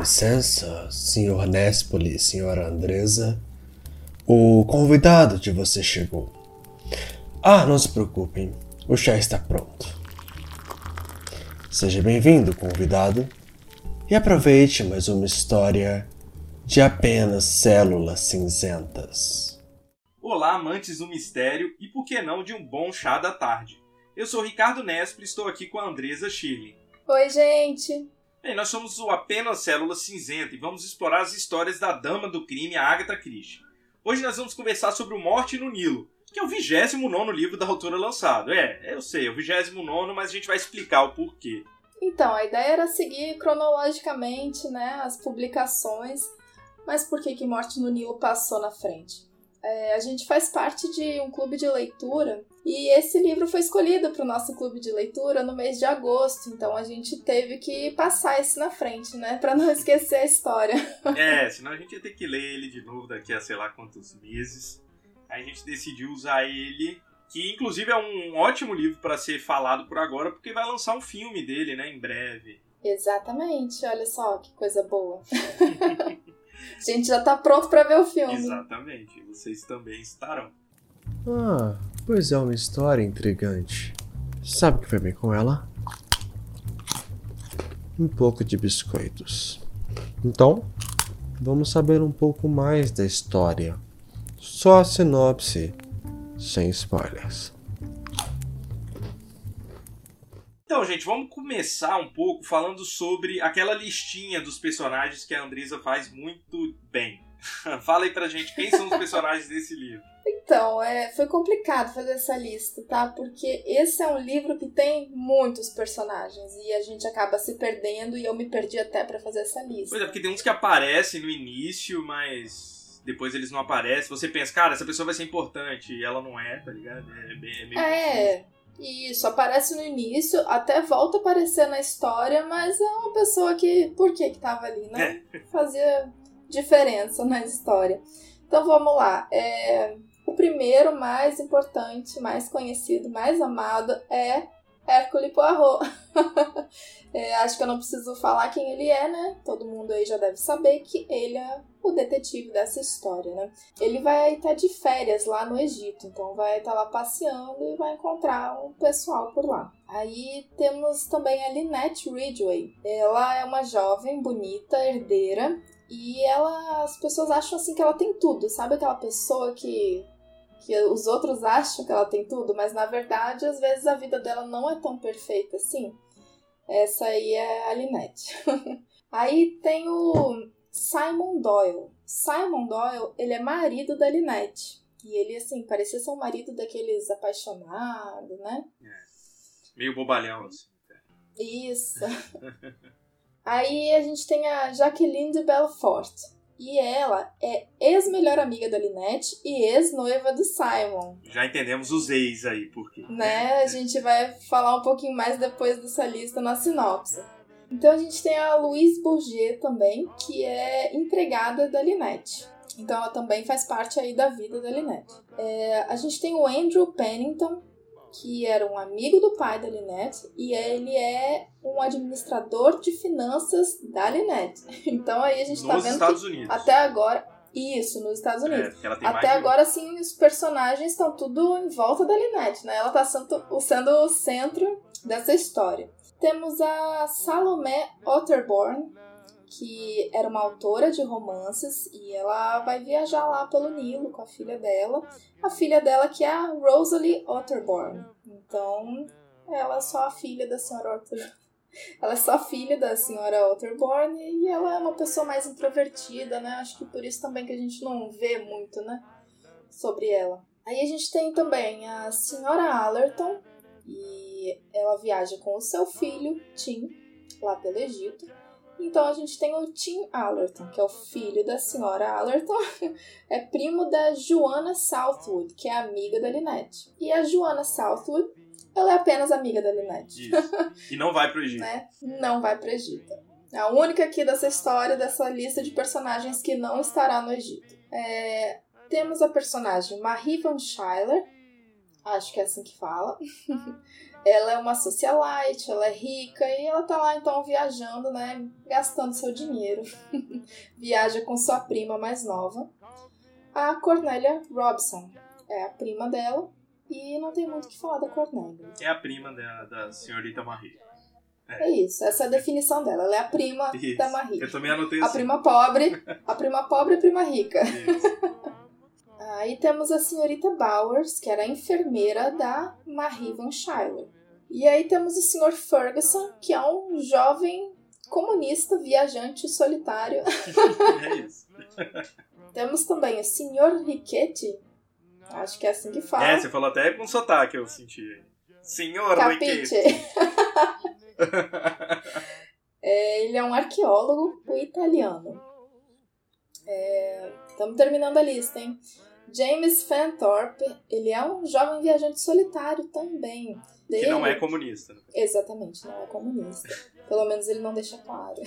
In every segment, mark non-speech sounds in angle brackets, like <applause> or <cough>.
licença, senhor Nespoli, senhora Andresa. O convidado de você chegou. Ah, não se preocupem, o chá está pronto. Seja bem-vindo, convidado, e aproveite mais uma história de apenas células cinzentas. Olá, amantes do mistério e por que não de um bom chá da tarde. Eu sou Ricardo Nespoli e estou aqui com a Andresa Shirley. Oi, gente! Bem, nós somos o Apenas Célula Cinzenta e vamos explorar as histórias da dama do crime, a Agatha Christie. Hoje nós vamos conversar sobre o Morte no Nilo, que é o 29 livro da autora lançado. É, eu sei, é o 29, mas a gente vai explicar o porquê. Então, a ideia era seguir cronologicamente né, as publicações, mas por que, que Morte no Nilo passou na frente? É, a gente faz parte de um clube de leitura e esse livro foi escolhido para o nosso clube de leitura no mês de agosto, então a gente teve que passar esse na frente, né, para não <laughs> esquecer a história. É, senão a gente ia ter que ler ele de novo daqui a sei lá quantos meses. Aí a gente decidiu usar ele, que inclusive é um ótimo livro para ser falado por agora, porque vai lançar um filme dele, né, em breve. Exatamente, olha só que coisa boa. <laughs> A gente já tá pronto para ver o filme. Exatamente, vocês também estarão. Ah, pois é uma história intrigante. Sabe o que foi bem com ela? Um pouco de biscoitos. Então, vamos saber um pouco mais da história. Só a sinopse, sem spoilers. Então, gente, vamos começar um pouco falando sobre aquela listinha dos personagens que a Andresa faz muito bem. <laughs> Fala aí pra gente quem são os personagens desse livro. Então, é, foi complicado fazer essa lista, tá? Porque esse é um livro que tem muitos personagens e a gente acaba se perdendo e eu me perdi até para fazer essa lista. Pois é, porque tem uns que aparecem no início, mas depois eles não aparecem. Você pensa, cara, essa pessoa vai ser importante e ela não é, tá ligado? É, bem, é meio É. Isso, aparece no início, até volta a aparecer na história, mas é uma pessoa que, por que que tava ali, né? Fazia diferença na história. Então vamos lá. É, o primeiro, mais importante, mais conhecido, mais amado é Hercule Poirot. <laughs> é, acho que eu não preciso falar quem ele é, né? Todo mundo aí já deve saber que ele é o detetive dessa história, né? Ele vai estar de férias lá no Egito, então vai estar lá passeando e vai encontrar um pessoal por lá. Aí temos também a Lynette Ridgway. Ela é uma jovem, bonita, herdeira e ela, as pessoas acham assim que ela tem tudo, sabe aquela pessoa que que os outros acham que ela tem tudo, mas na verdade, às vezes a vida dela não é tão perfeita assim. Essa aí é a Lynette. <laughs> aí tem o Simon Doyle. Simon Doyle, ele é marido da Lynette. E ele, assim, parecia ser um marido daqueles apaixonados, né? É. Meio bobalhão, assim. Isso. <laughs> Aí a gente tem a Jacqueline de Belfort. E ela é ex-melhor amiga da Lynette e ex-noiva do Simon. Já entendemos os ex aí, por quê? Né? A gente vai falar um pouquinho mais depois dessa lista na sinopse. Então a gente tem a Louise Bourget também, que é empregada da Lynette. Então ela também faz parte aí da vida da Lynette. É, a gente tem o Andrew Pennington, que era um amigo do pai da Lynette, e ele é um administrador de finanças da Lynette. <laughs> Então aí a gente Nos tá vendo Estados que Unidos. até agora. Isso, nos Estados Unidos. É, ela tem Até de agora, sim, os personagens estão tudo em volta da Lynette, né? Ela tá sendo, sendo o centro dessa história. Temos a Salomé Otterborn, que era uma autora de romances, e ela vai viajar lá pelo Nilo com a filha dela. A filha dela que é a Rosalie Otterborn. Então, ela é só a filha da senhora Otterborn. <laughs> Ela é só filha da senhora Otterborn e ela é uma pessoa mais introvertida, né? Acho que por isso também que a gente não vê muito, né? Sobre ela. Aí a gente tem também a senhora Allerton e ela viaja com o seu filho, Tim, lá pelo Egito. Então a gente tem o Tim Allerton, que é o filho da senhora Allerton, <laughs> é primo da Joanna Southwood, que é amiga da Lynette. E a Joanna Southwood, ela é apenas amiga da Lynette Isso. E não vai pro Egito. <laughs> né? Não vai para Egito. É a única aqui dessa história, dessa lista de personagens que não estará no Egito. É, temos a personagem Marie Van Schuyler, Acho que é assim que fala. <laughs> ela é uma socialite, ela é rica e ela tá lá então viajando, né? Gastando seu dinheiro. <laughs> Viaja com sua prima mais nova, a Cornélia Robson. É a prima dela e não tem muito o que falar da Cornélia. É a prima da, da senhorita Marie. É. é. isso, essa é a definição dela. Ela é a prima isso. da Marie. Eu também anotei A assim. prima pobre, a prima pobre e a prima rica. Aí temos a senhorita Bowers, que era a enfermeira da Marie Van Schuyler. E aí temos o senhor Ferguson, que é um jovem comunista, viajante solitário. <laughs> <laughs> é isso. temos também o senhor Riquetti, acho que é assim que fala. É, você falou até com sotaque, eu senti. Senhor Riquetti. <laughs> é, ele é um arqueólogo italiano. Estamos é, terminando a lista, hein? James Fanthorpe, ele é um jovem viajante solitário também. Dele, que não é comunista. Né? Exatamente, não é comunista. Pelo menos ele não deixa claro.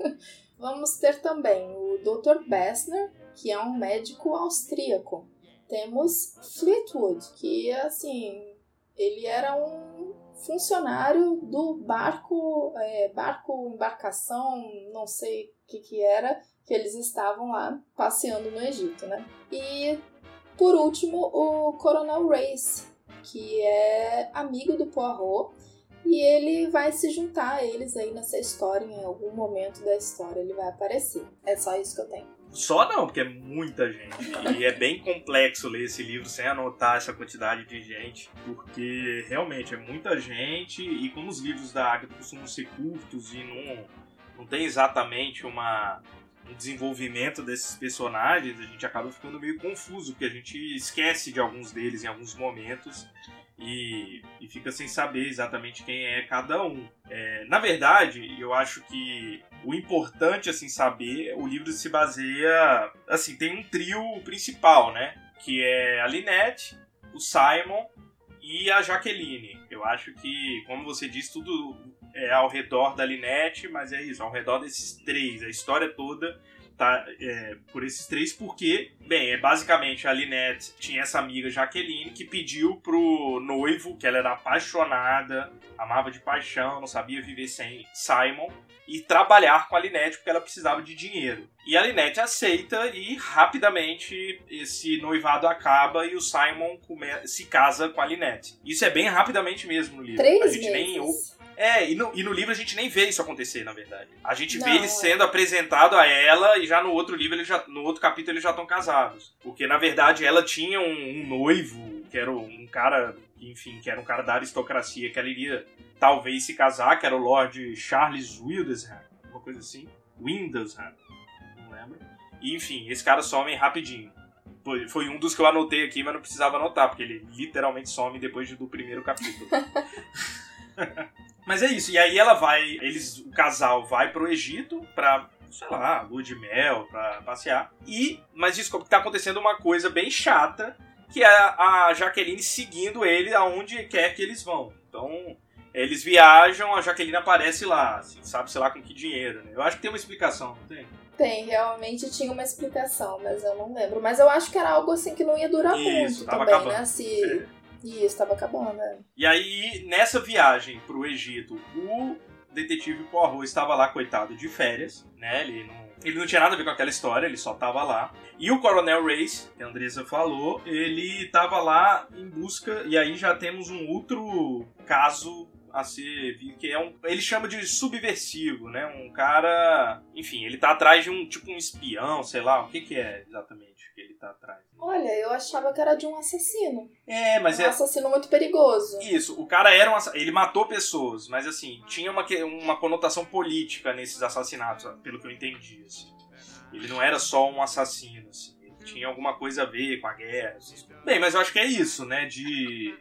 <laughs> Vamos ter também o Dr. Bessner, que é um médico austríaco. Temos Fleetwood, que assim, ele era um funcionário do barco, é, barco, embarcação, não sei o que que era, que eles estavam lá passeando no Egito, né? E por último, o Coronel Race, que é amigo do Poirot, e ele vai se juntar a eles aí nessa história, em algum momento da história ele vai aparecer. É só isso que eu tenho. Só não, porque é muita gente. E é bem complexo ler esse livro sem anotar essa quantidade de gente, porque realmente é muita gente, e como os livros da Agatha costumam ser curtos e não, não tem exatamente uma, desenvolvimento desses personagens, a gente acaba ficando meio confuso, porque a gente esquece de alguns deles em alguns momentos e, e fica sem saber exatamente quem é cada um. É, na verdade, eu acho que o importante, assim, saber, o livro se baseia, assim, tem um trio principal, né? Que é a Linette, o Simon e a Jaqueline. Eu acho que, como você disse, tudo é ao redor da Linette, mas é isso, ao redor desses três, a história toda tá é, por esses três, porque, bem, é basicamente a Linette tinha essa amiga Jaqueline que pediu pro noivo, que ela era apaixonada, amava de paixão, não sabia viver sem Simon, e trabalhar com a Linette porque ela precisava de dinheiro. E a Linette aceita e rapidamente esse noivado acaba e o Simon se casa com a Linette. Isso é bem rapidamente mesmo no livro. Três a gente meses. nem é, e no, e no livro a gente nem vê isso acontecer, na verdade. A gente não, vê ele é. sendo apresentado a ela e já no outro livro, ele já, no outro capítulo, eles já estão casados. Porque, na verdade, ela tinha um, um noivo, que era um cara, enfim, que era um cara da aristocracia, que ela iria talvez se casar, que era o Lord Charles Wildesham, uma coisa assim. Windlesham, não lembro. E, enfim, esse cara some rapidinho. Foi, foi um dos que eu anotei aqui, mas não precisava anotar, porque ele literalmente some depois do primeiro capítulo. <laughs> Mas é isso. E aí ela vai, eles, o casal vai pro Egito pra, sei lá, lua de mel, pra passear. E, mas descobre que tá acontecendo uma coisa bem chata, que é a Jaqueline seguindo ele aonde quer que eles vão. Então, eles viajam, a Jaqueline aparece lá, assim, sabe, sei lá com que dinheiro, né? Eu acho que tem uma explicação, não tem? Tem, realmente tinha uma explicação, mas eu não lembro. Mas eu acho que era algo assim que não ia durar Isso, muito também, acabando. né? Se... É isso, estava acabando, né? E aí, nessa viagem pro Egito, o detetive Poirot estava lá, coitado, de férias, né? Ele não, ele não tinha nada a ver com aquela história, ele só estava lá. E o Coronel Race, que a Andressa falou, ele estava lá em busca, e aí já temos um outro caso a ser que é um ele chama de subversivo né um cara enfim ele tá atrás de um tipo um espião sei lá o que que é exatamente que ele tá atrás olha eu achava que era de um assassino é mas um é assassino muito perigoso isso o cara era um ele matou pessoas mas assim tinha uma uma conotação política nesses assassinatos pelo que eu entendi assim. ele não era só um assassino assim ele tinha alguma coisa a ver com a guerra assim. bem mas eu acho que é isso né de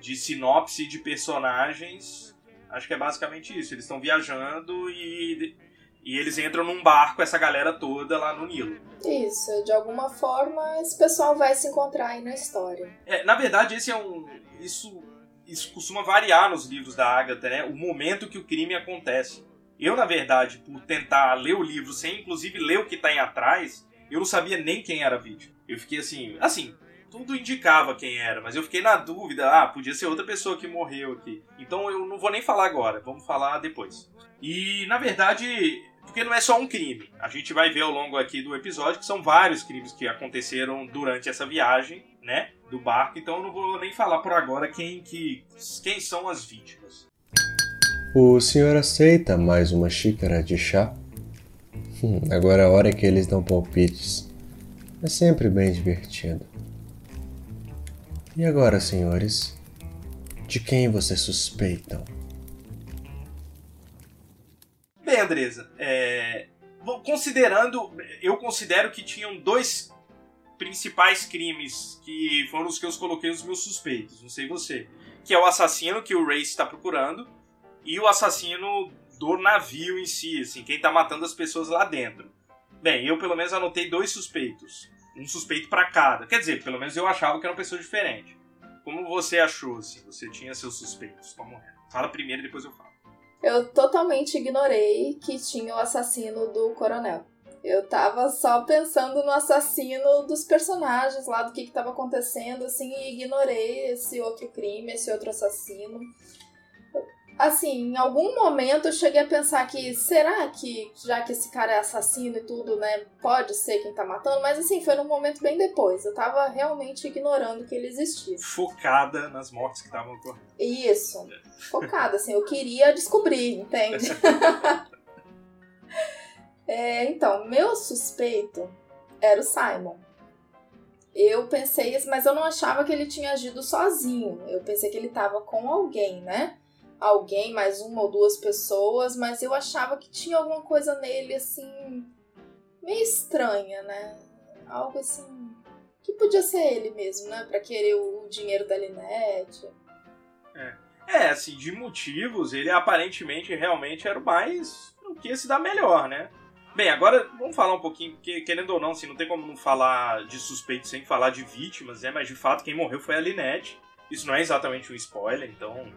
de sinopse de personagens, acho que é basicamente isso. Eles estão viajando e, e eles entram num barco, essa galera toda lá no Nilo. Isso, de alguma forma esse pessoal vai se encontrar aí na história. É, na verdade, esse é um. Isso, isso costuma variar nos livros da Agatha, né? O momento que o crime acontece. Eu, na verdade, por tentar ler o livro sem inclusive ler o que tá em atrás, eu não sabia nem quem era a vítima. Eu fiquei assim. Assim, tudo indicava quem era, mas eu fiquei na dúvida, ah, podia ser outra pessoa que morreu aqui. Então eu não vou nem falar agora, vamos falar depois. E na verdade, porque não é só um crime. A gente vai ver ao longo aqui do episódio que são vários crimes que aconteceram durante essa viagem, né, do barco. Então eu não vou nem falar por agora quem que quem são as vítimas. O senhor aceita mais uma xícara de chá? Hum, agora é a hora que eles dão palpites. É sempre bem divertido. E agora, senhores? De quem vocês suspeitam? Bem, Andresa, é... considerando. Eu considero que tinham dois principais crimes que foram os que eu coloquei nos meus suspeitos, não sei você. Que é o assassino que o Race está procurando e o assassino do navio em si, assim, quem está matando as pessoas lá dentro. Bem, eu pelo menos anotei dois suspeitos. Um suspeito para cada. Quer dizer, pelo menos eu achava que eram pessoas diferentes. Como você achou, assim? Você tinha seus suspeitos? Como é? Fala primeiro e depois eu falo. Eu totalmente ignorei que tinha o assassino do coronel. Eu tava só pensando no assassino dos personagens lá, do que que tava acontecendo, assim, e ignorei esse outro crime, esse outro assassino assim, em algum momento eu cheguei a pensar que será que, já que esse cara é assassino e tudo, né, pode ser quem tá matando, mas assim, foi num momento bem depois. Eu tava realmente ignorando que ele existia. Focada nas mortes que estavam ocorrendo. Isso. Focada, assim, eu queria descobrir, entende? <laughs> <laughs> é, então, meu suspeito era o Simon. Eu pensei, mas eu não achava que ele tinha agido sozinho. Eu pensei que ele tava com alguém, né? Alguém, mais uma ou duas pessoas, mas eu achava que tinha alguma coisa nele assim meio estranha, né? Algo assim que podia ser ele mesmo, né? Para querer o dinheiro da Linette. É. é, assim, de motivos, ele aparentemente realmente era o mais o que se dá melhor, né? Bem, agora vamos falar um pouquinho, porque querendo ou não, assim, não tem como não falar de suspeito sem falar de vítimas, né? Mas de fato quem morreu foi a Linette. Isso não é exatamente um spoiler, então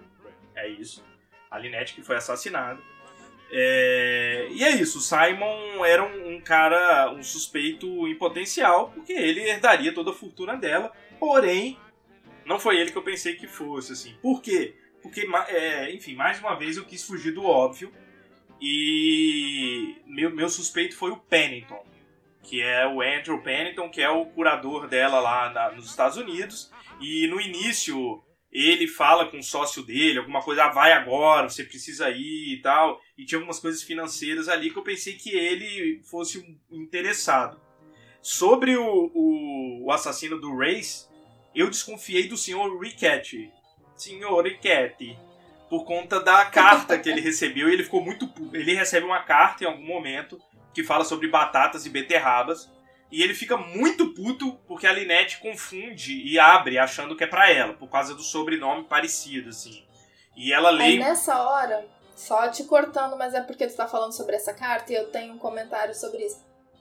é isso. A Linette que foi assassinada. É... E é isso, Simon era um, um, cara, um suspeito em potencial, porque ele herdaria toda a fortuna dela, porém, não foi ele que eu pensei que fosse, assim. Por quê? Porque, é, enfim, mais uma vez eu quis fugir do óbvio, e meu, meu suspeito foi o Pennington, que é o Andrew Pennington, que é o curador dela lá na, nos Estados Unidos, e no início ele fala com o sócio dele, alguma coisa, ah, vai agora, você precisa ir e tal. E tinha algumas coisas financeiras ali que eu pensei que ele fosse um interessado. Sobre o, o, o assassino do Race, eu desconfiei do senhor Riquetti. Senhor Riquetti. Por conta da carta que ele recebeu. E ele ficou muito. Ele recebe uma carta em algum momento que fala sobre batatas e beterrabas. E ele fica muito puto porque a Linette confunde e abre achando que é para ela, por causa do sobrenome parecido, assim. E ela lê. Aí nessa hora, só te cortando, mas é porque tu tá falando sobre essa carta e eu tenho um comentário sobre isso.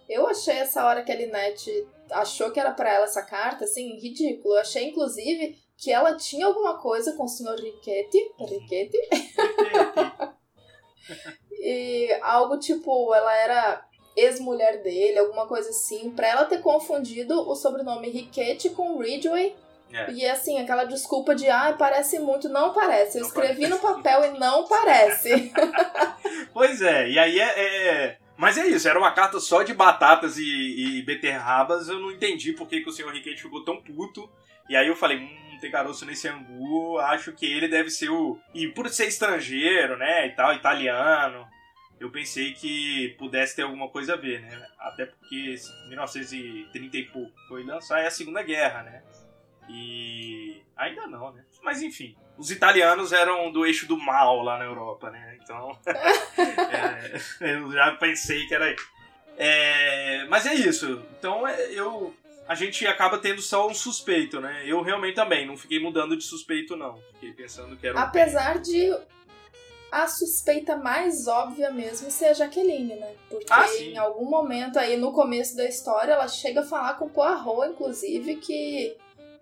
Eu achei essa hora que a Linette achou que era para ela essa carta, assim, ridículo. Eu achei, inclusive, que ela tinha alguma coisa com o senhor Riquetti. Riquetti? <laughs> e algo tipo, ela era ex-mulher dele, alguma coisa assim, pra ela ter confundido o sobrenome Riquetti com Ridgway. É. E assim, aquela desculpa de, ah, parece muito, não parece. Eu não escrevi parece. no papel e não parece. <laughs> pois é, e aí é, é, Mas é isso, era uma carta só de batatas e, e beterrabas, eu não entendi por que, que o senhor Riquetti ficou tão puto. E aí eu falei, hum, tem caroço nesse angu, acho que ele deve ser o. E por ser estrangeiro, né, e tal, italiano eu pensei que pudesse ter alguma coisa a ver, né? Até porque 1930 e pouco foi lançar é a Segunda Guerra, né? E ainda não, né? Mas enfim, os italianos eram do eixo do mal lá na Europa, né? Então <laughs> é, eu já pensei que era. É, mas é isso. Então é, eu a gente acaba tendo só um suspeito, né? Eu realmente também não fiquei mudando de suspeito não. Fiquei pensando que era. Um Apesar de a suspeita mais óbvia mesmo ser a Jaqueline, né? Porque ah, em algum momento aí no começo da história ela chega a falar com o Poirot, inclusive, que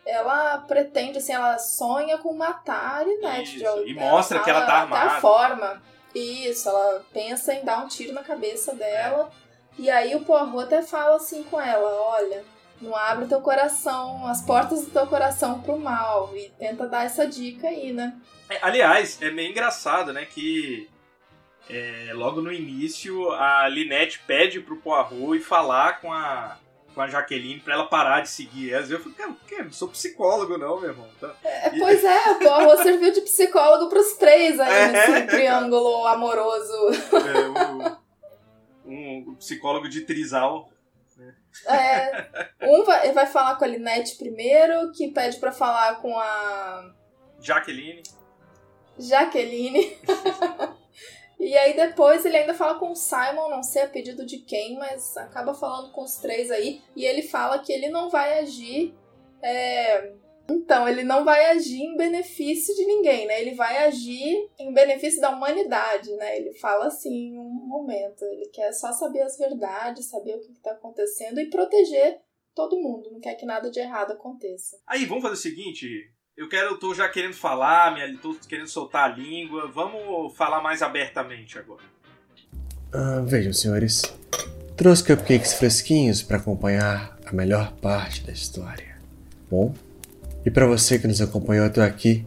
ela pretende, assim, ela sonha com matar a Linette. e mostra que ela tá armada. Da forma. Isso, ela pensa em dar um tiro na cabeça dela. É. E aí o Poirot até fala assim com ela, olha, Não abre teu coração, as portas do teu coração pro mal. E tenta dar essa dica aí, né? É, aliás, é meio engraçado, né? Que é, logo no início a Linette pede pro Poirot ir falar com a, com a Jaqueline pra ela parar de seguir elas. Eu falei, cara, que? não sou psicólogo, não, meu irmão. Tá? É, pois é, o Poirot <laughs> serviu de psicólogo pros três aí é, nesse triângulo amoroso. É, o, um, um psicólogo de trisal. É, um vai, vai falar com a Linette primeiro, que pede para falar com a. Jaqueline. Jaqueline. <laughs> e aí depois ele ainda fala com o Simon, não sei a pedido de quem, mas acaba falando com os três aí. E ele fala que ele não vai agir é, então, ele não vai agir em benefício de ninguém, né? Ele vai agir em benefício da humanidade, né? Ele fala assim em um momento. Ele quer só saber as verdades, saber o que está acontecendo e proteger todo mundo. Não quer que nada de errado aconteça. Aí, vamos fazer o seguinte. Eu quero, eu tô já querendo falar, minha, tô querendo soltar a língua. Vamos falar mais abertamente agora. Ah, vejam, senhores. Trouxe cupcakes fresquinhos para acompanhar a melhor parte da história. Bom, e para você que nos acompanhou até aqui,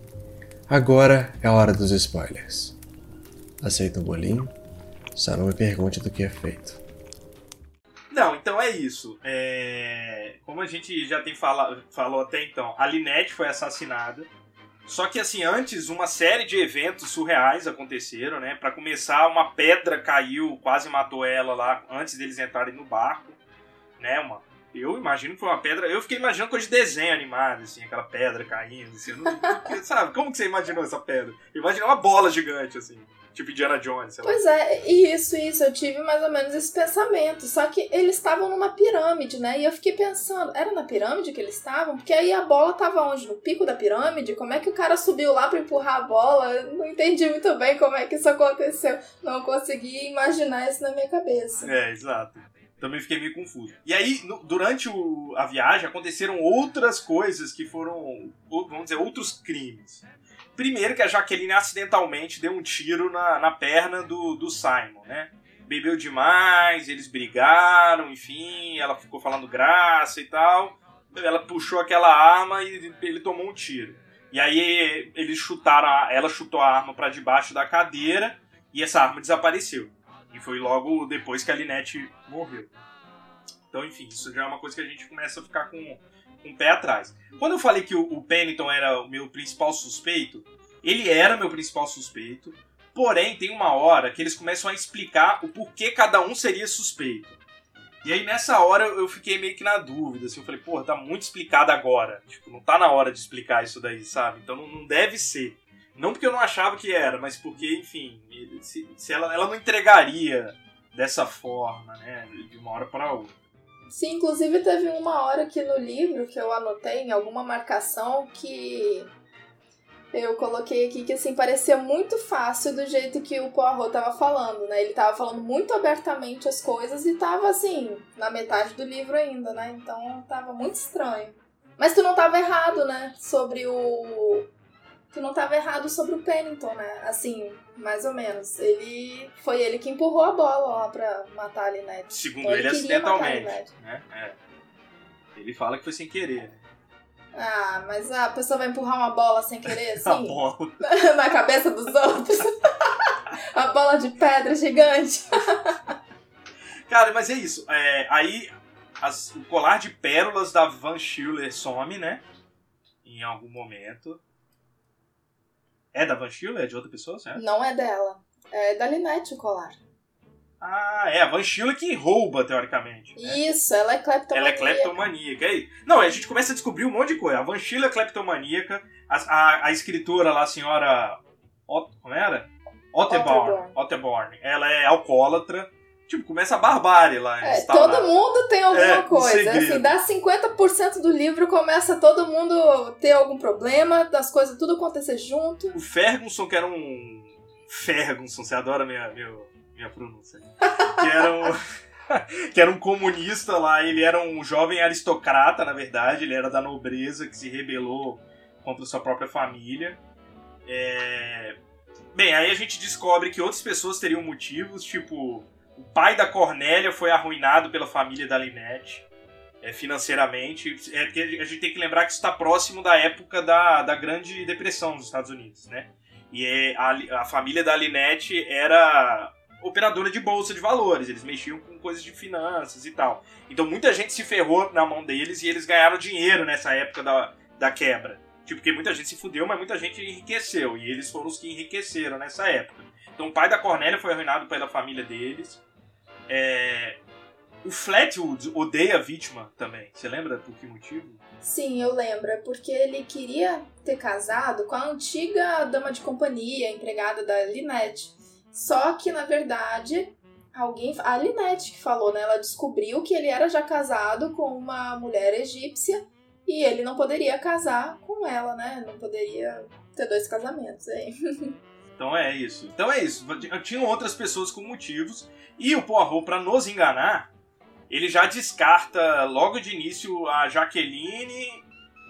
agora é a hora dos spoilers. Aceita um bolinho? Só não me pergunte do que é feito. Não, então é isso. É... Como a gente já tem fala... falou até então, a Linette foi assassinada. Só que assim, antes uma série de eventos surreais aconteceram, né? Para começar, uma pedra caiu, quase matou ela lá antes deles entrarem no barco, né? Uma eu imagino que foi uma pedra. Eu fiquei imaginando coisa de desenho animado, assim, aquela pedra caindo, assim. Não, <laughs> sabe, como que você imaginou essa pedra? Eu imaginei uma bola gigante, assim. Tipo Indiana Jones, sei lá. Pois é, isso, isso. Eu tive mais ou menos esse pensamento. Só que eles estavam numa pirâmide, né? E eu fiquei pensando, era na pirâmide que eles estavam? Porque aí a bola tava onde? No pico da pirâmide? Como é que o cara subiu lá para empurrar a bola? Eu não entendi muito bem como é que isso aconteceu. Não consegui imaginar isso na minha cabeça. É, exato também fiquei meio confuso. E aí, no, durante o, a viagem, aconteceram outras coisas que foram, vamos dizer, outros crimes. Primeiro que a Jaqueline acidentalmente deu um tiro na, na perna do, do Simon, né? Bebeu demais, eles brigaram, enfim, ela ficou falando graça e tal. Ela puxou aquela arma e ele tomou um tiro. E aí eles chutaram, a, ela chutou a arma para debaixo da cadeira e essa arma desapareceu. E foi logo depois que a Linette morreu. Então, enfim, isso já é uma coisa que a gente começa a ficar com, com o pé atrás. Quando eu falei que o, o Pennington era o meu principal suspeito, ele era meu principal suspeito. Porém, tem uma hora que eles começam a explicar o porquê cada um seria suspeito. E aí, nessa hora, eu fiquei meio que na dúvida. Assim, eu falei, pô, tá muito explicado agora. Tipo, não tá na hora de explicar isso daí, sabe? Então não, não deve ser. Não porque eu não achava que era, mas porque, enfim, se, se ela, ela não entregaria dessa forma, né? De uma hora para outra. Sim, inclusive teve uma hora aqui no livro que eu anotei em alguma marcação que eu coloquei aqui que assim parecia muito fácil do jeito que o Poirot tava falando, né? Ele tava falando muito abertamente as coisas e tava assim, na metade do livro ainda, né? Então tava muito estranho. Mas tu não tava errado, né? Sobre o que não estava errado sobre o Pennington, né? Assim, mais ou menos. Ele foi ele que empurrou a bola lá pra matar a Linette. Segundo então, ele, ele acidentalmente, né? É. Ele fala que foi sem querer, né? Ah, mas a pessoa vai empurrar uma bola sem querer, <laughs> assim? <laughs> Na cabeça dos outros. <laughs> a bola de pedra gigante. Cara, mas é isso. É, aí as, o colar de pérolas da Van Schiller some, né? Em algum momento. É da Van Schiller? É de outra pessoa, certo? Não é dela. É da Linette o colar. Ah, é a Van Schiller que rouba, teoricamente. Né? Isso, ela é cleptomaníaca. Ela é cleptomaníaca. É não, a gente começa a descobrir um monte de coisa. A Van Schiller é cleptomaníaca, a, a, a escritora lá, a senhora... Ot, como era? Otterborn. Otterborn. Ela é alcoólatra tipo, começa a barbárie lá. É, todo mundo tem alguma é, coisa. Assim, dá 50% do livro, começa todo mundo ter algum problema, das coisas tudo acontecer junto. O Ferguson, que era um. Ferguson, você adora minha, minha, minha pronúncia. que era um. <laughs> que era um comunista lá, ele era um jovem aristocrata, na verdade, ele era da nobreza que se rebelou contra sua própria família. É... Bem, aí a gente descobre que outras pessoas teriam motivos, tipo o pai da Cornélia foi arruinado pela família da Linette. é, financeiramente. É a gente tem que lembrar que está próximo da época da, da Grande Depressão nos Estados Unidos, né? E é, a, a família da Linette era operadora de bolsa de valores, eles mexiam com coisas de finanças e tal. Então muita gente se ferrou na mão deles e eles ganharam dinheiro nessa época da, da quebra. Tipo, porque muita gente se fudeu, mas muita gente enriqueceu. E eles foram os que enriqueceram nessa época. Então o pai da Cornélia foi arruinado pela família deles. É... O Flatwood odeia a vítima também. Você lembra por que motivo? Sim, eu lembro. É porque ele queria ter casado com a antiga dama de companhia, empregada da Linette. Só que, na verdade, alguém. A Linette que falou, né? Ela descobriu que ele era já casado com uma mulher egípcia e ele não poderia casar com ela, né? Não poderia ter dois casamentos aí. <laughs> Então é isso. Então é isso. Tinham outras pessoas com motivos. E o Poirot, para nos enganar, ele já descarta logo de início a Jaqueline.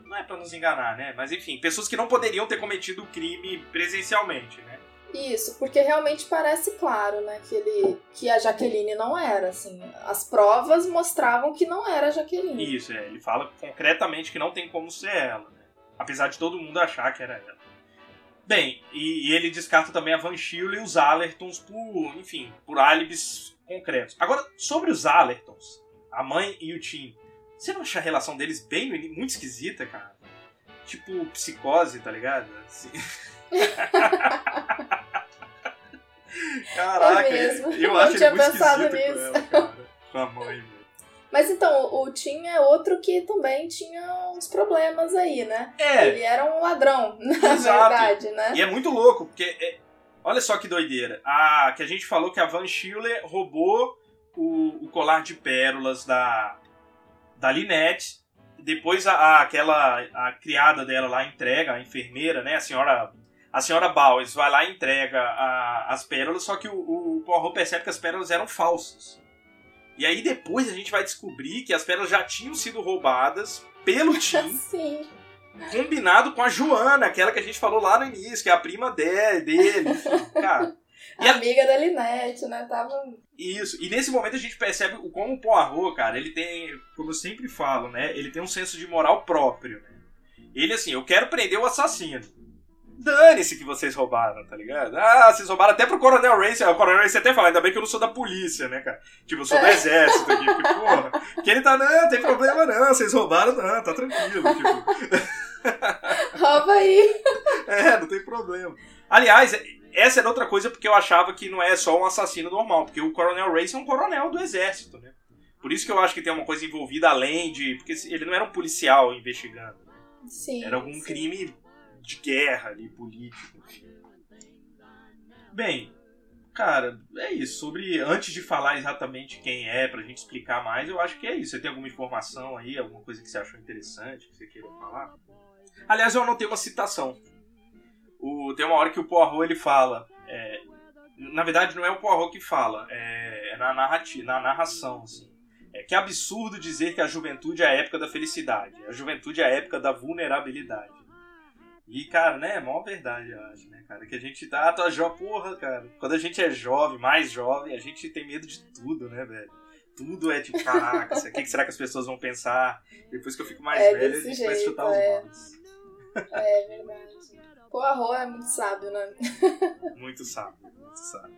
Não é para nos enganar, né? Mas enfim, pessoas que não poderiam ter cometido o crime presencialmente, né? Isso, porque realmente parece claro, né, que ele que a Jaqueline não era, assim, as provas mostravam que não era a Jaqueline. Isso, é, ele fala concretamente que não tem como ser ela, né? apesar de todo mundo achar que era ela. Bem, e, e ele descarta também a Van Schiele e os Allertons por, enfim, por álibis concretos. Agora, sobre os Allertons, a mãe e o Tim, você não acha a relação deles bem muito esquisita, cara? Tipo, psicose, tá ligado? Assim... <laughs> Caraca, é eu não acho tinha muito pensado nisso. Com, ela, cara, com a mãe, Mas então, o Tim é outro que também tinha uns problemas aí, né? É. Ele era um ladrão, <laughs> na Exato. verdade, né? E é muito louco, porque. É... Olha só que doideira. A, que a gente falou que a Van Schiller roubou o, o colar de pérolas da, da Linette. Depois a, a, aquela a criada dela lá entrega, a enfermeira, né? A senhora a senhora Bowers vai lá e entrega a, as pérolas, só que o, o Poirot percebe que as pérolas eram falsas. E aí depois a gente vai descobrir que as pérolas já tinham sido roubadas pelo <laughs> Tim. Sim. Combinado com a Joana, aquela que a gente falou lá no início, que é a prima dele, dele cara. E <laughs> a amiga da Linette, né? Tava... Isso. E nesse momento a gente percebe o como o Poirot, cara, ele tem, como eu sempre falo, né? Ele tem um senso de moral próprio. Ele, assim, eu quero prender o assassino dane-se que vocês roubaram, tá ligado? Ah, vocês roubaram até pro Coronel Race. O Coronel Race até fala, ainda bem que eu não sou da polícia, né, cara? Tipo, eu sou do é. exército aqui, porque, porra. Que ele tá, não, tem problema não, vocês roubaram, não, tá tranquilo, tipo. <laughs> Rouba aí. <laughs> É, não tem problema. Aliás, essa era outra coisa porque eu achava que não é só um assassino normal, porque o Coronel Race é um coronel do exército, né? Por isso que eu acho que tem uma coisa envolvida além de. Porque ele não era um policial investigando. Sim. Era algum sim. crime de guerra ali, político. Bem, cara, é isso. Sobre. Antes de falar exatamente quem é, pra gente explicar mais, eu acho que é isso. Você tem alguma informação aí, alguma coisa que você achou interessante, que você queira falar? Aliás, eu anotei uma citação. O, tem uma hora que o Poirot ele fala. É, na verdade, não é o Poirot que fala, é, é na, narrativa, na narração. Assim. É que absurdo dizer que a juventude é a época da felicidade. A juventude é a época da vulnerabilidade. E, cara, né, é maior verdade, eu acho, né, cara? Que a gente tá, ah, tá jovem, porra, cara. Quando a gente é jovem, mais jovem, a gente tem medo de tudo, né, velho? Tudo é tipo, caraca, o que será que as pessoas vão pensar? Depois que eu fico mais é velho, a gente jeito, vai chutar os é. nomes. É verdade. Pô, a Rô é muito sábio, né? <laughs> muito sábio, muito sábio.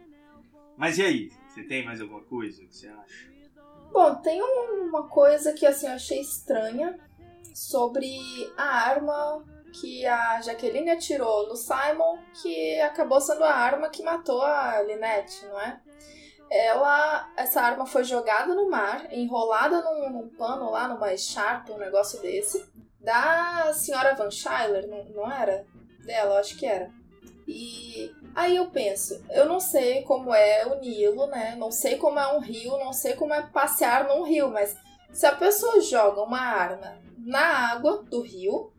Mas e aí? Você tem mais alguma coisa que você acha? Bom, tem uma coisa que assim, eu achei estranha sobre a arma que a Jaqueline atirou no Simon, que acabou sendo a arma que matou a Lynette, não é? Ela, essa arma foi jogada no mar, enrolada num, num pano lá, numa echarpe, um negócio desse, da senhora Van Schuyler, não, não era? Dela, acho que era. E aí eu penso, eu não sei como é o Nilo, né? Não sei como é um rio, não sei como é passear num rio, mas se a pessoa joga uma arma na água do rio,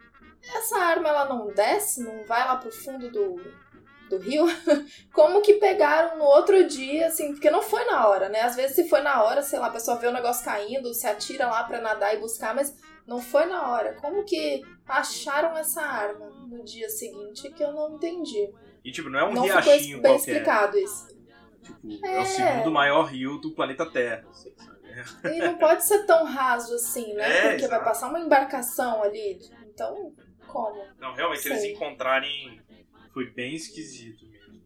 essa arma ela não desce, não vai lá pro fundo do, do rio? <laughs> Como que pegaram no outro dia, assim, porque não foi na hora, né? Às vezes se foi na hora, sei lá, a pessoa vê o negócio caindo, se atira lá pra nadar e buscar, mas não foi na hora. Como que acharam essa arma no dia seguinte que eu não entendi? E tipo, não é um não riachinho ficou bem qualquer. explicado isso. Tipo, é, é o segundo maior rio do planeta Terra. Assim, e não pode ser tão raso assim, né? É, Porque exato. vai passar uma embarcação ali. Então, como? Não, realmente, Sei. eles encontrarem. Foi bem esquisito mesmo.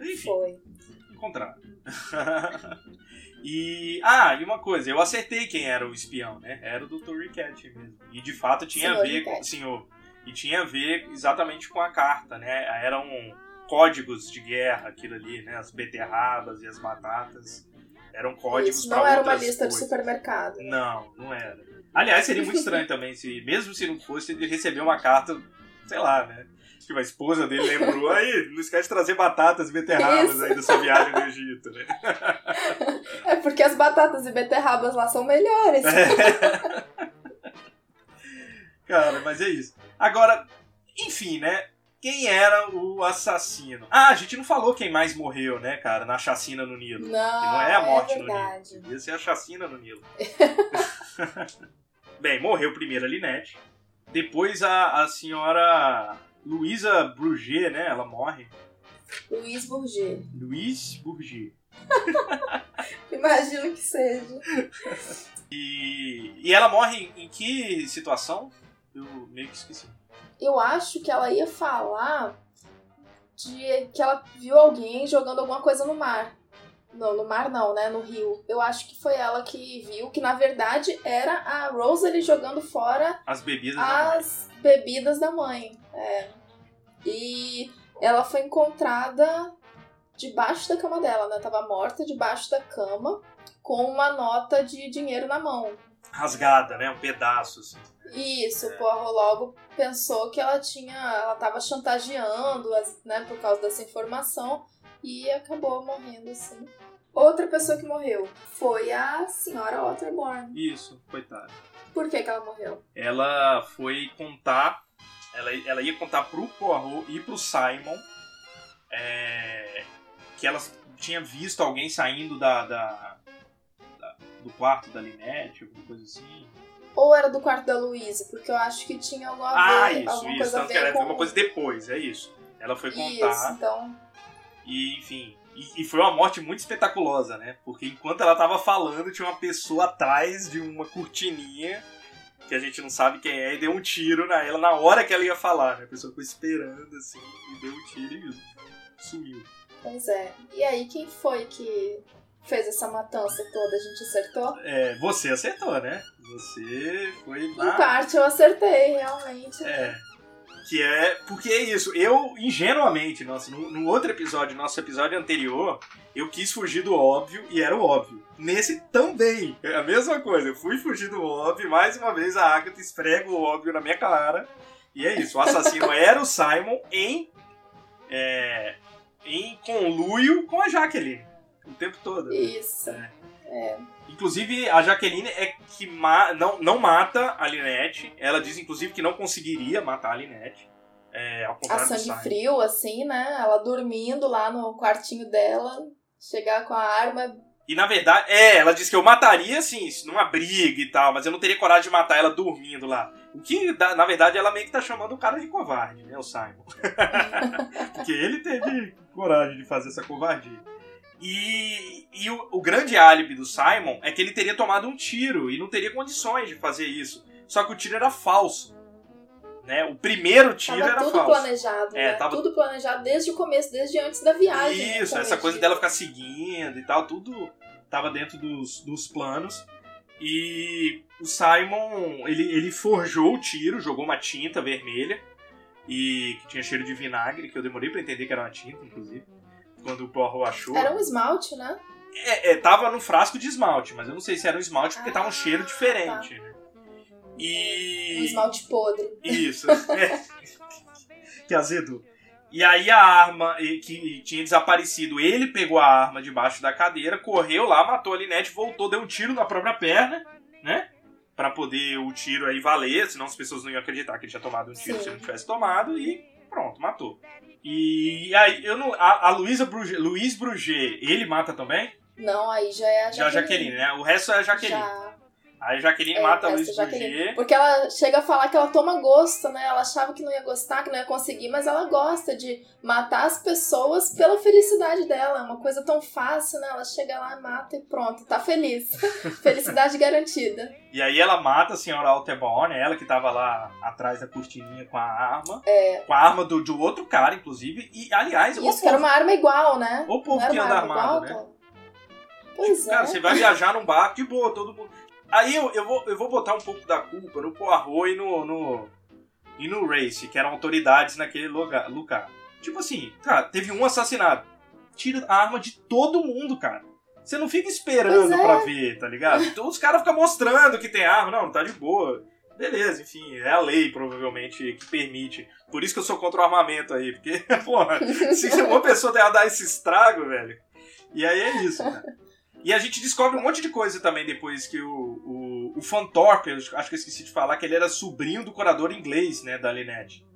Enfim. Foi. Encontraram. <laughs> e. Ah, e uma coisa, eu acertei quem era o espião, né? Era o Dr. Riquet mesmo. E de fato tinha senhor a ver com. Senhor. E tinha a ver exatamente com a carta, né? Eram códigos de guerra, aquilo ali, né? As beterrabas e as batatas. Eram códigos Isso, não era uma lista coisas. de supermercado. Não, não era. Aliás, seria muito estranho também, se, mesmo se não fosse, ele receber uma carta, sei lá, né? Que a esposa dele lembrou, aí, não esquece de trazer batatas e beterrabas Isso. aí da sua viagem no Egito, né? <laughs> É porque as batatas e beterrabas lá são melhores. É. Cara, mas é isso. Agora, enfim, né? quem era o assassino. Ah, a gente não falou quem mais morreu, né, cara, na chacina no Nilo. Não, que não é a morte é no Nilo. Devia ser a chacina no Nilo. <laughs> Bem, morreu primeiro a Linette. Depois a, a senhora Luísa Bruget, né? Ela morre. Luiz Bourget. Luiz Bourget. <laughs> Imagino que seja. <laughs> E, e ela morre em, em que situação? Eu meio que esqueci eu acho que ela ia falar de que ela viu alguém jogando alguma coisa no mar. Não, no mar não, né? No rio. Eu acho que foi ela que viu que na verdade era a Rosalie jogando fora as bebidas as da bebidas da mãe. É. E ela foi encontrada debaixo da cama dela, né? Tava morta debaixo da cama com uma nota de dinheiro na mão. Rasgada, né? Um pedaço assim. Isso, o Poirot logo pensou que ela tinha. Ela estava chantageando, né, por causa dessa informação e acabou morrendo assim. Outra pessoa que morreu foi a senhora Otterborn. Isso, coitada. Por que, que ela morreu? Ela foi contar. Ela, ela ia contar pro Poirot e pro Simon é, que ela tinha visto alguém saindo da, da, da do quarto da Linette, alguma coisa assim. Ou era do quarto da Luísa? Porque eu acho que tinha alguma, ah, ver, isso, alguma isso, coisa a ver era com... uma coisa depois, é isso. Ela foi contar. Isso, então. E, enfim. E, e, foi uma morte muito espetaculosa, né? Porque enquanto ela tava falando, tinha uma pessoa atrás de uma cortininha que a gente não sabe quem é e deu um tiro nela na hora que ela ia falar, né? A pessoa ficou esperando assim e deu um tiro e sumiu. Pois é. E aí, quem foi que fez essa matança toda, a gente acertou? É, você acertou, né? Você foi lá. Em parte eu acertei, realmente. É. Que é. Porque é isso, eu, ingenuamente, nossa, no, outro episódio, nosso episódio anterior, eu quis fugir do óbvio e era o óbvio. Nesse também. É a mesma coisa. Eu fui fugir do óbvio, mais uma vez a Agatha esfrega o óbvio na minha cara. E é isso. O assassino <laughs> era o Simon em. É, em conluio com a Jacqueline o tempo todo. Isso. É. É. Inclusive, a Jaqueline é que ma não, não mata a Linette. Ela diz, inclusive, que não conseguiria matar a Linette. É, ao a sangue frio, assim, né? Ela dormindo lá no quartinho dela, chegar com a arma. E na verdade, é, ela diz que eu mataria, assim, numa briga e tal, mas eu não teria coragem de matar ela dormindo lá. O que, na verdade, ela meio que tá chamando o cara de covarde, né? O Simon. <laughs> Porque ele teve coragem de fazer essa covardia. E, e o, o, grande álibi do Simon é que ele teria tomado um tiro e não teria condições de fazer isso. Só que o tiro era falso. Né? O primeiro tiro tava era tudo falso. planejado, é, né? Tava... Tudo planejado desde o começo, desde antes da viagem. Isso, né? essa coisa dela ficar seguindo e tal, tudo tava dentro dos, dos planos. E o Simon, ele, ele forjou o tiro, jogou uma tinta vermelha e que tinha cheiro de vinagre, que eu demorei para entender que era uma tinta, inclusive quando o Poirot achou. Era um esmalte, né? É, é, tava no frasco de esmalte, mas eu não sei se era um esmalte porque ah, tava um cheiro diferente. Tá. Né? E. Um esmalte podre. Isso. é. <laughs> que azedo. E aí a arma que tinha desaparecido, ele pegou a arma debaixo da cadeira, correu lá, matou a Linette, voltou, deu um tiro na própria perna, né? Pra poder o tiro aí valer, senão as pessoas não iam acreditar que ele tinha tomado um tiro Sim. se ele não tivesse tomado, e pronto, matou. E aí, eu não. A, a Luísa Bruget, Luiz Bruget, ele mata também? Não, aí já é a Jaqueline. Já a Jaqueline, né? O resto é a Jaqueline. Já. Aí a Jaqueline é, mata a Luiz Bourget. Porque ela chega a falar que ela toma gosto, né? Ela achava que não ia gostar, que não ia conseguir, mas ela gosta de matar as pessoas pela felicidade dela. É uma coisa tão fácil, né? Ela chega lá, mata e pronto, tá feliz. <laughs> Felicidade garantida. E aí ela mata a senhora Alteborn, ela que tava lá atrás da cortininha com a arma. É. Com a arma do, de outro cara, inclusive. E, aliás... Isso, que era uma arma igual, né? O povo que anda armado, igual, né? Pois tipo, é. Cara, você vai viajar num barco de boa, todo mundo... Aí eu, eu, vou, eu vou botar um pouco da culpa no Poirot e no, no, e no Race, que eram autoridades naquele lugar, lugar. Tipo assim, cara, teve um assassinato. Tira a arma de todo mundo, cara. Você não fica esperando é. pra ver, tá ligado? Então os caras ficam mostrando que tem arma. Não, tá de boa. Beleza, enfim, é a lei, provavelmente, que permite. Por isso que eu sou contra o armamento aí, porque, <laughs> porra, se uma pessoa der a dar esse estrago, velho. E aí é isso, cara. E a gente descobre um monte de coisa também depois que o, o, o Fantorp, acho que eu esqueci de falar, que ele era sobrinho do curador inglês, né, da Lynette.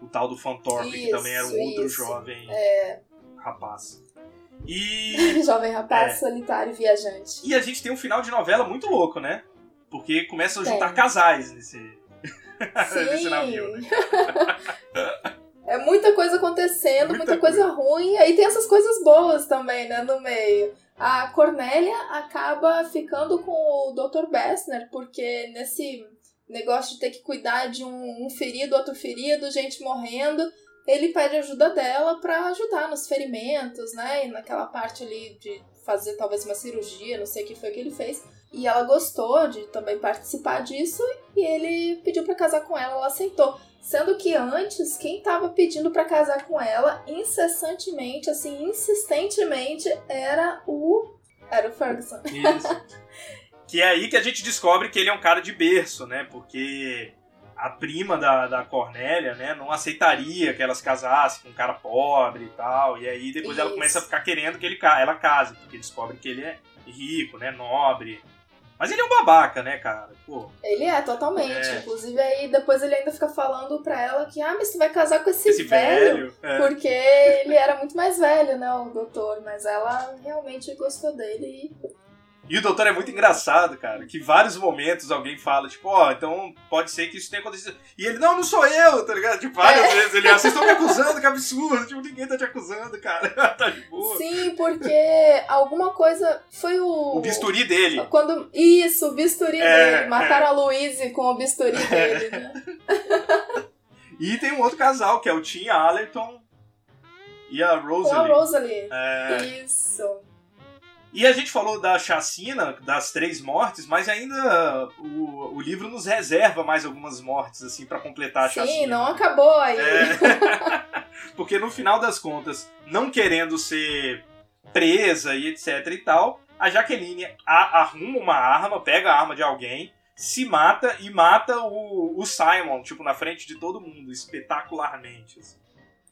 O tal do Fantorp, que também era um outro isso. jovem é... rapaz. E. <laughs> jovem rapaz, é. solitário, viajante. E a gente tem um final de novela muito louco, né? Porque começam a juntar casais nesse, <laughs> nesse navio. Né? <laughs> Muita coisa acontecendo, muita, muita coisa. coisa ruim. Aí tem essas coisas boas também, né, no meio a Cornélia acaba ficando com o Dr. Bessner, porque nesse negócio de ter que cuidar de um, um ferido, outro ferido, gente morrendo, ele pede ajuda dela para ajudar nos ferimentos, né? E naquela parte ali de fazer talvez uma cirurgia, não sei o que foi que ele fez. E ela gostou de também participar disso e ele pediu para casar com ela, ela aceitou. Sendo que antes, quem estava pedindo para casar com ela incessantemente, assim, insistentemente, era o. Era o Ferguson. Isso. que é aí que a gente descobre que ele é um cara de berço, né? Porque a prima da, da Cornélia, né, não aceitaria que elas casassem com um cara pobre e tal. E aí depois Isso. ela começa a ficar querendo que ele, ela case, porque descobre que ele é rico, né, nobre. Mas ele é um babaca, né, cara? Pô. Ele é, totalmente. É. Inclusive, aí depois ele ainda fica falando pra ela que, ah, mas tu vai casar com esse, esse velho. velho é. Porque ele era muito mais velho, né, o doutor. Mas ela realmente gostou dele e e o doutor é muito engraçado, cara, que vários momentos alguém fala, tipo, ó, oh, então pode ser que isso tenha acontecido. E ele, não, não sou eu, tá ligado? Tipo, várias é. vezes ele, ah, vocês estão me acusando, que absurdo, tipo, ninguém tá te acusando, cara, <laughs> tá de boa. Sim, porque alguma coisa foi o... O bisturi dele. Quando... Isso, o bisturi é, dele. Mataram é. a Louise com o bisturi é. <laughs> dele, né? e tem um outro casal, que é o Tim Allerton e a Rosalie. Com a Rosalie. É. Isso. E a gente falou da chacina, das três mortes, mas ainda o, o livro nos reserva mais algumas mortes, assim, para completar a Sim, chacina. Sim, não acabou aí. É... <laughs> Porque no final das contas, não querendo ser presa e etc e tal, a Jaqueline arruma uma arma, pega a arma de alguém, se mata e mata o, o Simon, tipo, na frente de todo mundo, espetacularmente. Assim.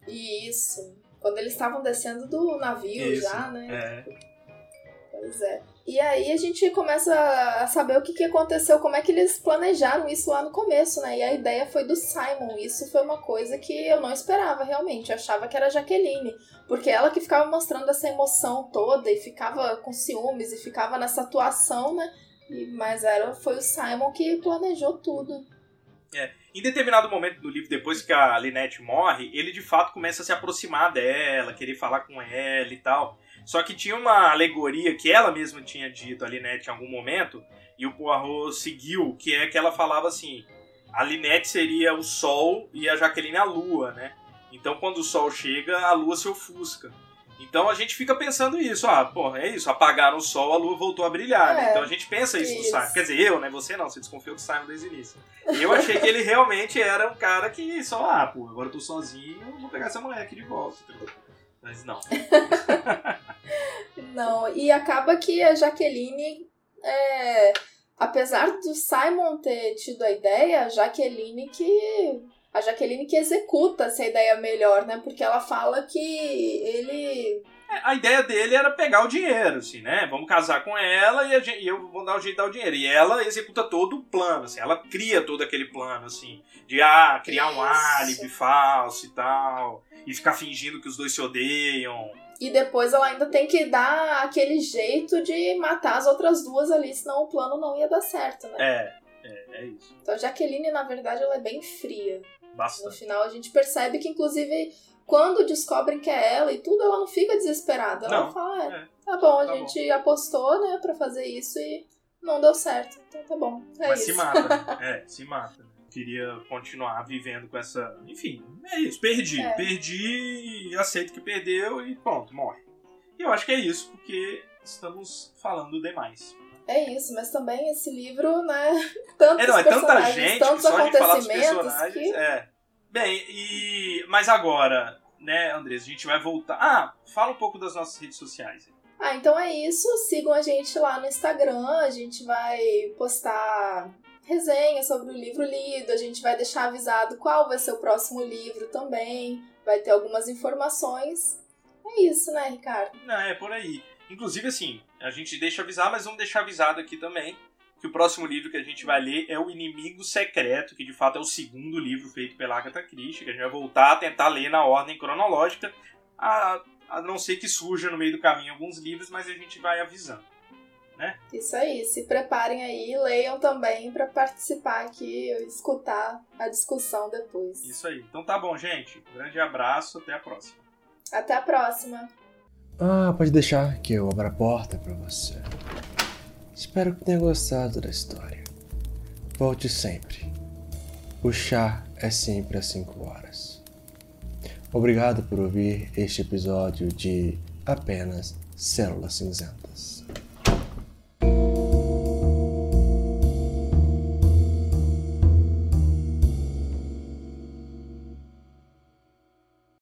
Isso. Quando eles estavam descendo do navio Isso. já, né? É. É. E aí a gente começa a saber o que, que aconteceu, como é que eles planejaram isso lá no começo, né? E a ideia foi do Simon. Isso foi uma coisa que eu não esperava realmente. Eu achava que era a Jaqueline. Porque ela que ficava mostrando essa emoção toda e ficava com ciúmes e ficava nessa atuação, né? E, mas era, foi o Simon que planejou tudo. É. Em determinado momento do livro, depois que a Lynette morre, ele de fato começa a se aproximar dela, querer falar com ela e tal. Só que tinha uma alegoria que ela mesma tinha dito, a Linette, em algum momento, e o Poirot seguiu, que é que ela falava assim: a Linette seria o Sol e a Jaqueline a Lua, né? Então quando o Sol chega, a Lua se ofusca. Então a gente fica pensando isso, ah, porra, é isso, apagaram o sol, a lua voltou a brilhar, né? é, né? Então a gente pensa isso, isso, no Simon. Quer dizer, eu, né? Você não, você desconfiou do Simon desde o início. E eu achei que ele realmente era um cara que só, ah, pô, agora eu tô sozinho, vou pegar essa mulher aqui de volta, entendeu? Mas não. <laughs> não, e acaba que a Jaqueline, é, apesar do Simon ter tido a ideia, a Jaqueline que. A Jaqueline que executa essa ideia melhor, né? Porque ela fala que ele a ideia dele era pegar o dinheiro, assim, né? Vamos casar com ela e, gente, e, eu vou dar o jeito de dar o dinheiro. E ela executa todo o plano, assim, ela cria todo aquele plano, assim, de ah, criar um álibi falso e tal, e ficar fingindo que os dois se odeiam. E depois ela ainda tem que dar aquele jeito de matar as outras duas ali, senão o plano não ia dar certo, né? É, é, é isso. Então a Jaqueline, na verdade, ela é bem fria. Bastante. No final a gente percebe que, inclusive, quando descobrem que é ela e tudo, ela não fica desesperada. Ela Não, fala, é, É. tá bom, a tá gente apostou, né, pra fazer isso e não deu certo. Então tá bom, é Mas isso. se mata. <laughs> É, se mata. Queria continuar vivendo com essa. Enfim, é isso. Perdi. É. Perdi, aceito que perdeu e pronto, morre. E eu acho que é isso, porque estamos falando demais. É isso, mas também esse livro, né, <laughs> tantos É, não, é tanta gente que tantos só a gente falar dos personagens. que... É. Bem, e. Mas agora, né, Andrés, a gente vai voltar. Ah, fala um pouco das nossas redes sociais. Ah, então é isso. Sigam a gente lá no Instagram. A gente vai postar resenha sobre o livro lido. A gente vai deixar avisado qual vai ser o próximo livro também. Vai ter algumas informações. É isso, né, Ricardo? Não, é por aí. Inclusive, assim, a gente deixa avisar, mas vamos deixar avisado aqui também que o próximo livro que a gente vai ler é O Inimigo Secreto, que de fato é o segundo livro feito pela Agatha Christie, que a gente vai voltar a tentar ler na ordem cronológica, a, a não ser que surja no meio do caminho alguns livros, mas a gente vai avisando. Isso aí. Se preparem aí. Leiam também para participar aqui, escutar a discussão depois. Isso aí. Então tá bom, gente. Um grande abraço, até a próxima. Até a próxima. Ah, pode deixar que eu abra a porta pra você. Espero que tenha gostado da história. Volte sempre. O chá é sempre às 5 horas. Obrigado por ouvir este episódio de Apenas Células Cinzentas.